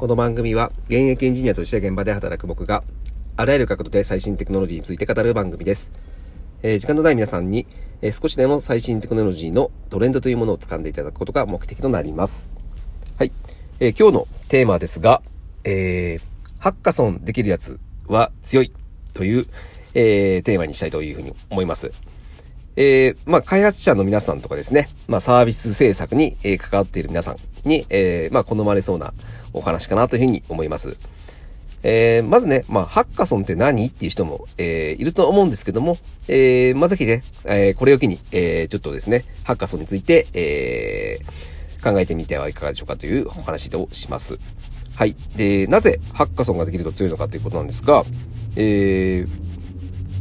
この番組は現役エンジニアとして現場で働く僕があらゆる角度で最新テクノロジーについて語る番組です。えー時間のない皆さんに、えー少しでも最新テクノロジーのトレンドというものを掴んでいただくことが目的となります。はい。えー今日のテーマですが、えーハッカソンできるやつは強いという、えテーマにしたいというふうに思います。えーまあ、開発者の皆さんとかですね、まあ、サービス制作に、えー関わっている皆さんに、えーまあ、好まれそうなお話かなというふうに思います。えーまずね、まあ、ハッカソンって何っていう人も、えーいると思うんですけども、えーまあ、ぜひね、えーこれを機に、えーちょっとですね、ハッカソンについて、えー考えてみてはいかがでしょうかというお話をします。はい。で、なぜハッカソンができると強いのかということなんですが、えー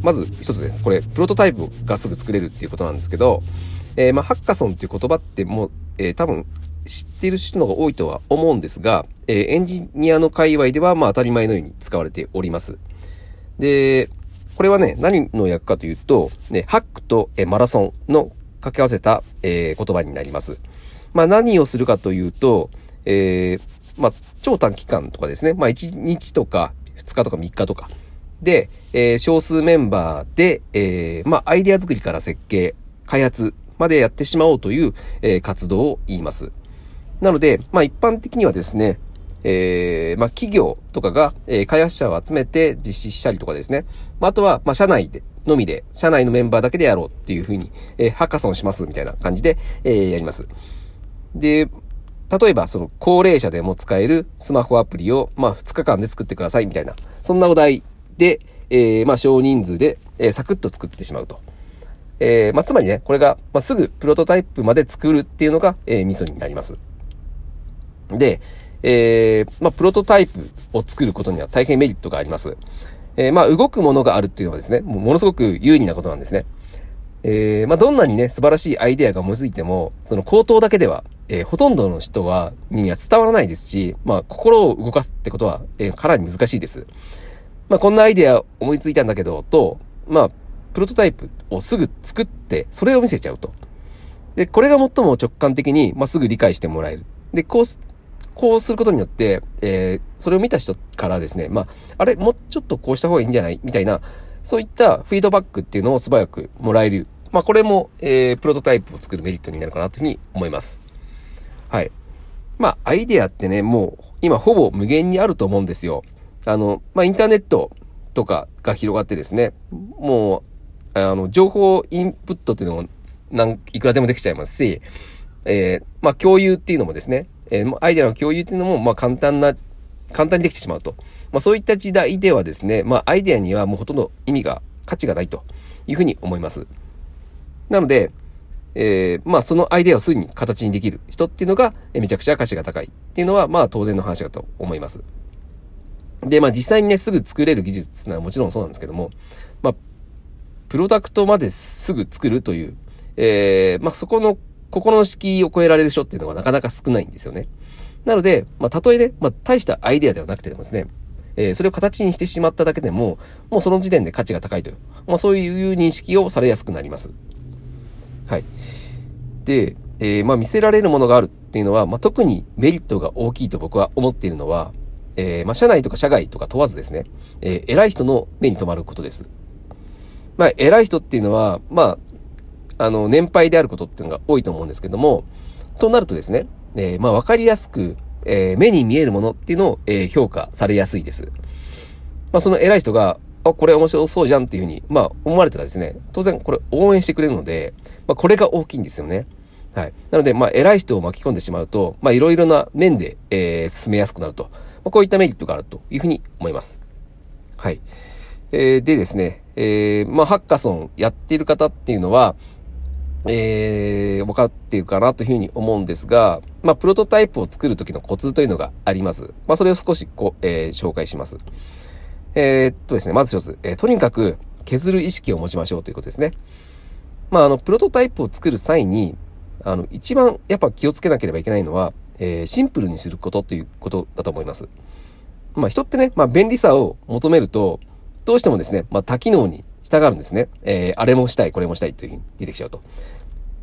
まず一つです。これ、プロトタイプがすぐ作れるっていうことなんですけど、えーまあ、ハッカソンっていう言葉ってもう、えー多分知ってる人の方が多いとは思うんですが、えーエンジニアの界隈ではまあ当たり前のように使われております。で、これはね、何の役かというと、ね、ハックと、えーマラソンの掛け合わせた、えー言葉になります。まあ何をするかというと、えーまあ超短期間とかですね、まあ1日とか2日とか3日とか、で、えー少数メンバーで、えーまあ、アイデア作りから設計、開発までやってしまおうという、えー活動を言います。なので、まあ、一般的にはですね、えーまあ、企業とかが、えー開発者を集めて実施したりとかですね。まあ、あとは、まあ、社内で、のみで、社内のメンバーだけでやろうっていうふうに、えーハッカソンしますみたいな感じで、えーやります。で、例えば、その、高齢者でも使えるスマホアプリを、まあ、2日間で作ってくださいみたいな、そんなお題で、えーまあ、少人数で、えーサクッと作ってしまうと。えーまあ、つまりね、これが、まあ、すぐプロトタイプまで作るっていうのが、えーミソになります。で、えーまあ、プロトタイプを作ることには大変メリットがあります。えーまあ、動くものがあるっていうのはですね、もものすごく有利なことなんですね。えーまあ、どんなにね、素晴らしいアイデアが思いついても、その口頭だけでは、えーほとんどの人は、には伝わらないですし、まあ、心を動かすってことは、えーかなり難しいです。まあ、こんなアイデア思いついたんだけど、と、まあ、プロトタイプをすぐ作って、それを見せちゃうと。で、これが最も直感的に、まあ、すぐ理解してもらえる。で、こうす、こうすることによって、えーそれを見た人からですね、まあ、あれ、もうちょっとこうした方がいいんじゃない？みたいな、そういったフィードバックっていうのを素早くもらえる。まあ、これも、えープロトタイプを作るメリットになるかなというふうに思います。はい。まあ、アイデアってね、もう、今ほぼ無限にあると思うんですよ。あの、まあ、インターネットとかが広がってですね、もう、あの、情報インプットっていうのも、なん、いくらでもできちゃいますし、えーまあ、共有っていうのもですね、えーアイデアの共有っていうのも、まあ、簡単な、簡単にできてしまうと。まあ、そういった時代ではですね、まあ、アイデアにはもうほとんど意味が、価値がないというふうに思います。なので、えーまあ、そのアイデアをすぐに形にできる人っていうのが、めちゃくちゃ価値が高いっていうのは、まあ、当然の話だと思います。で、まあ、実際にね、すぐ作れる技術っていうのはもちろんそうなんですけども、まあ、プロダクトまですぐ作るという、えーまあ、そこの、心の敷居を超えられる人っていうのはなかなか少ないんですよね。なので、まあ、たとえね、まあ、大したアイデアではなくてですね、えーそれを形にしてしまっただけでも、もうその時点で価値が高いという、まあ、そういう認識をされやすくなります。はい。で、えーまあ見せられるものがあるっていうのは、まあ特にメリットが大きいと僕は思っているのは、えーまあ社内とか社外とか問わずですね、えー偉い人の目に留まることです。まあ偉い人っていうのは、まあ、あの、年配であることっていうのが多いと思うんですけども、となるとですね、えーまあわかりやすく、えー目に見えるものっていうのを、えー評価されやすいです。まあその偉い人が、あ、これ面白そうじゃんっていうふうに、まあ思われたらですね、当然これ応援してくれるので、まあこれが大きいんですよね。はい。なので、まあ偉い人を巻き込んでしまうと、まあいろいろな面で、えー進めやすくなると。まあこういったメリットがあるというふうに思います。はい。えーでですね、えーまあハッカソンやっている方っていうのは、えー、分かっているかなというふうに思うんですが、まあ、プロトタイプを作るときのコツというのがあります。まあ、それを少しこう、えー紹介します。えーっとですね、まず一つ、えーとにかく削る意識を持ちましょうということですね。まあ、あの、プロトタイプを作る際に、あの、一番やっぱ気をつけなければいけないのは、えーシンプルにすることということだと思います。まあ、人ってね、まあ、便利さを求めると、どうしてもですね、まあ、多機能に従うんですね。えーあれもしたい、これもしたいというふうに出てきちゃうと。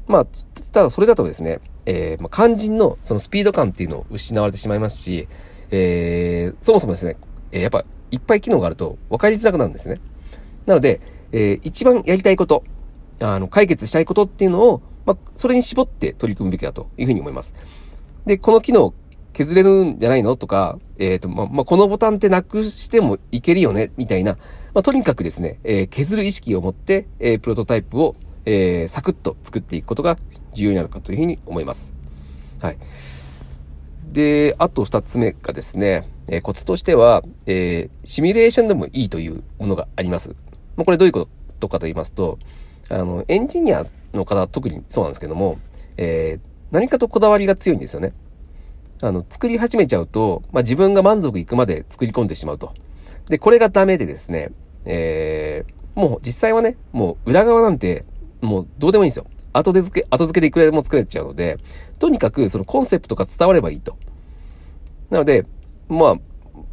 まあ、ただそれだとですね、えーまあ、肝心のそのスピード感っていうのを失われてしまいますし、えー、そもそもですね、えー、やっぱいっぱい機能があると分かりづらくなるんですね。なので、えー、一番やりたいこと、あの、解決したいことっていうのを、まあ、それに絞って取り組むべきだというふうに思います。で、この機能削れるんじゃないの？とか、えっ、ー、と、ま、まあ、このボタンってなくしてもいけるよね？みたいな、まあ、とにかくですね、えー、削る意識を持って、えー、プロトタイプを、えー、サクッと作っていくことが重要になるかというふうに思います。はい。で、あと二つ目がですね、えー、コツとしては、えー、シミュレーションでもいいというものがあります。まあ、これどういうことかと言いますと、あの、エンジニアの方は特にそうなんですけども、えー、何かとこだわりが強いんですよね。あの、作り始めちゃうと、まあ、自分が満足いくまで作り込んでしまうと。で、これがダメでですね、えー、もう実際はね、もう裏側なんて、もうどうでもいいんですよ。後で付け、後付けでいくらでも作れちゃうので、とにかくそのコンセプトが伝わればいいと。なので、ま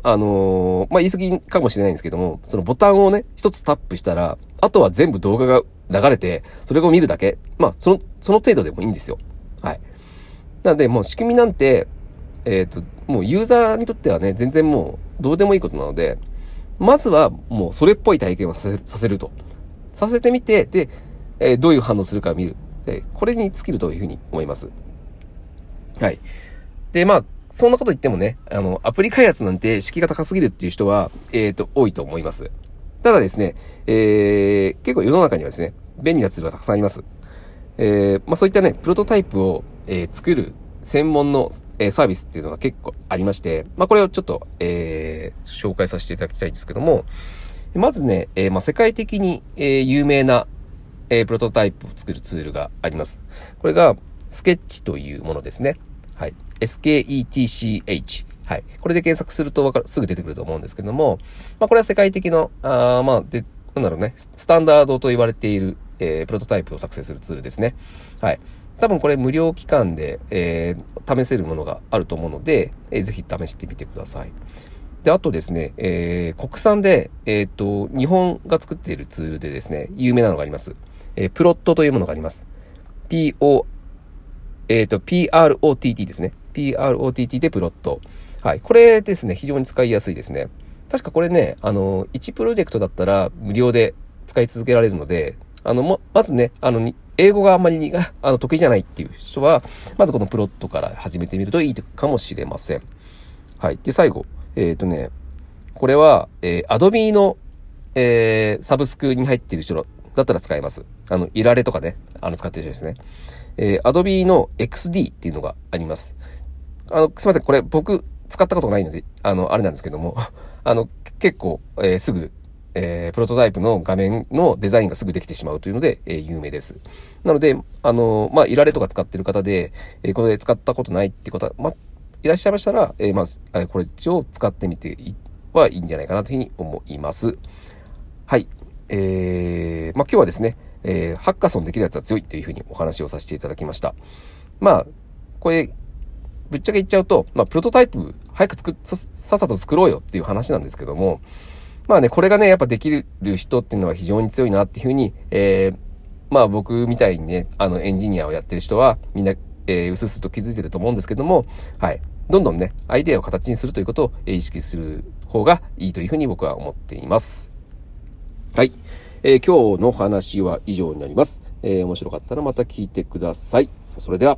あ、あのー、まあ、言い過ぎかもしれないんですけども、そのボタンをね、一つタップしたら、あとは全部動画が流れて、それを見るだけ。まあ、その、その程度でもいいんですよ。はい。なので、もう仕組みなんて、えっ、ー、と、もうユーザーにとってはね、全然もうどうでもいいことなので、まずはもうそれっぽい体験をさせる、させると。させてみて、で、えー、どういう反応するか見る。で、これに尽きるというふうに思います。はい。で、まあ、そんなこと言ってもね、あの、アプリ開発なんて敷居が高すぎるっていう人は、えっ、ー、と、多いと思います。ただですね、えー、結構世の中にはですね、便利なツールがたくさんあります。えー、まあそういったね、プロトタイプを、えー、作る専門の、えー、サービスっていうのが結構ありまして、まあこれをちょっと、えー、紹介させていただきたいんですけども、まずね、えー、まあ世界的に、えー、有名な、えー、プロトタイプを作るツールがあります。これが、スケッチというものですね。はい。sketch。はい。これで検索するとわかる、すぐ出てくると思うんですけども、まあこれは世界的の、あまあ、で、なんだろうね、スタンダードと言われている、えー、プロトタイプを作成するツールですね。はい。多分これ無料期間で、えー、試せるものがあると思うので、えー、ぜひ試してみてください。で、あとですね、えー、国産で、えっ、ー、と、日本が作っているツールでですね、有名なのがあります。えー、プロットというものがあります。p-o、えっ、ー、と、p-r-o-t-t ですね。p-r-o-t-t でプロット。はい。これですね、非常に使いやすいですね。確かこれね、あの、1プロジェクトだったら無料で使い続けられるので、あの、ま、まずね、あの、英語があんまりが、あの、得意じゃないっていう人は、まずこのプロットから始めてみるといいかもしれません。はい。で、最後。えっ、ー、とね、これは、えー、Adobe の、えー、サブスクに入っている人だったら使えます。あの、いられとかね、あの、使ってる人ですね。えー、Adobe の XD っていうのがあります。あの、すいません。これ僕使ったことがないので、あの、あれなんですけども、あの、結構、えー、すぐえー、プロトタイプの画面のデザインがすぐできてしまうというので、えー、有名です。なので、あのー、まあ、いられとか使ってる方で、えー、これで使ったことないってことは、まあ、いらっしゃいましたら、えー、まあ、これ一応使ってみてはいいんじゃないかなというふうに思います。はい。えー、まあ、今日はですね、えー、ハッカソンできるやつは強いというふうにお話をさせていただきました。まあ、これ、ぶっちゃけ言っちゃうと、まあ、プロトタイプ早く作っ、さっさと作ろうよっていう話なんですけども、まあね、これがね、やっぱできる人っていうのは非常に強いなっていうふうに、えー、まあ僕みたいにね、あのエンジニアをやってる人はみんな、えー、うすうすと気づいてると思うんですけども、はい。どんどんね、アイデアを形にするということを意識する方がいいというふうに僕は思っています。はい。えー、今日の話は以上になります。えー、面白かったらまた聞いてください。それでは。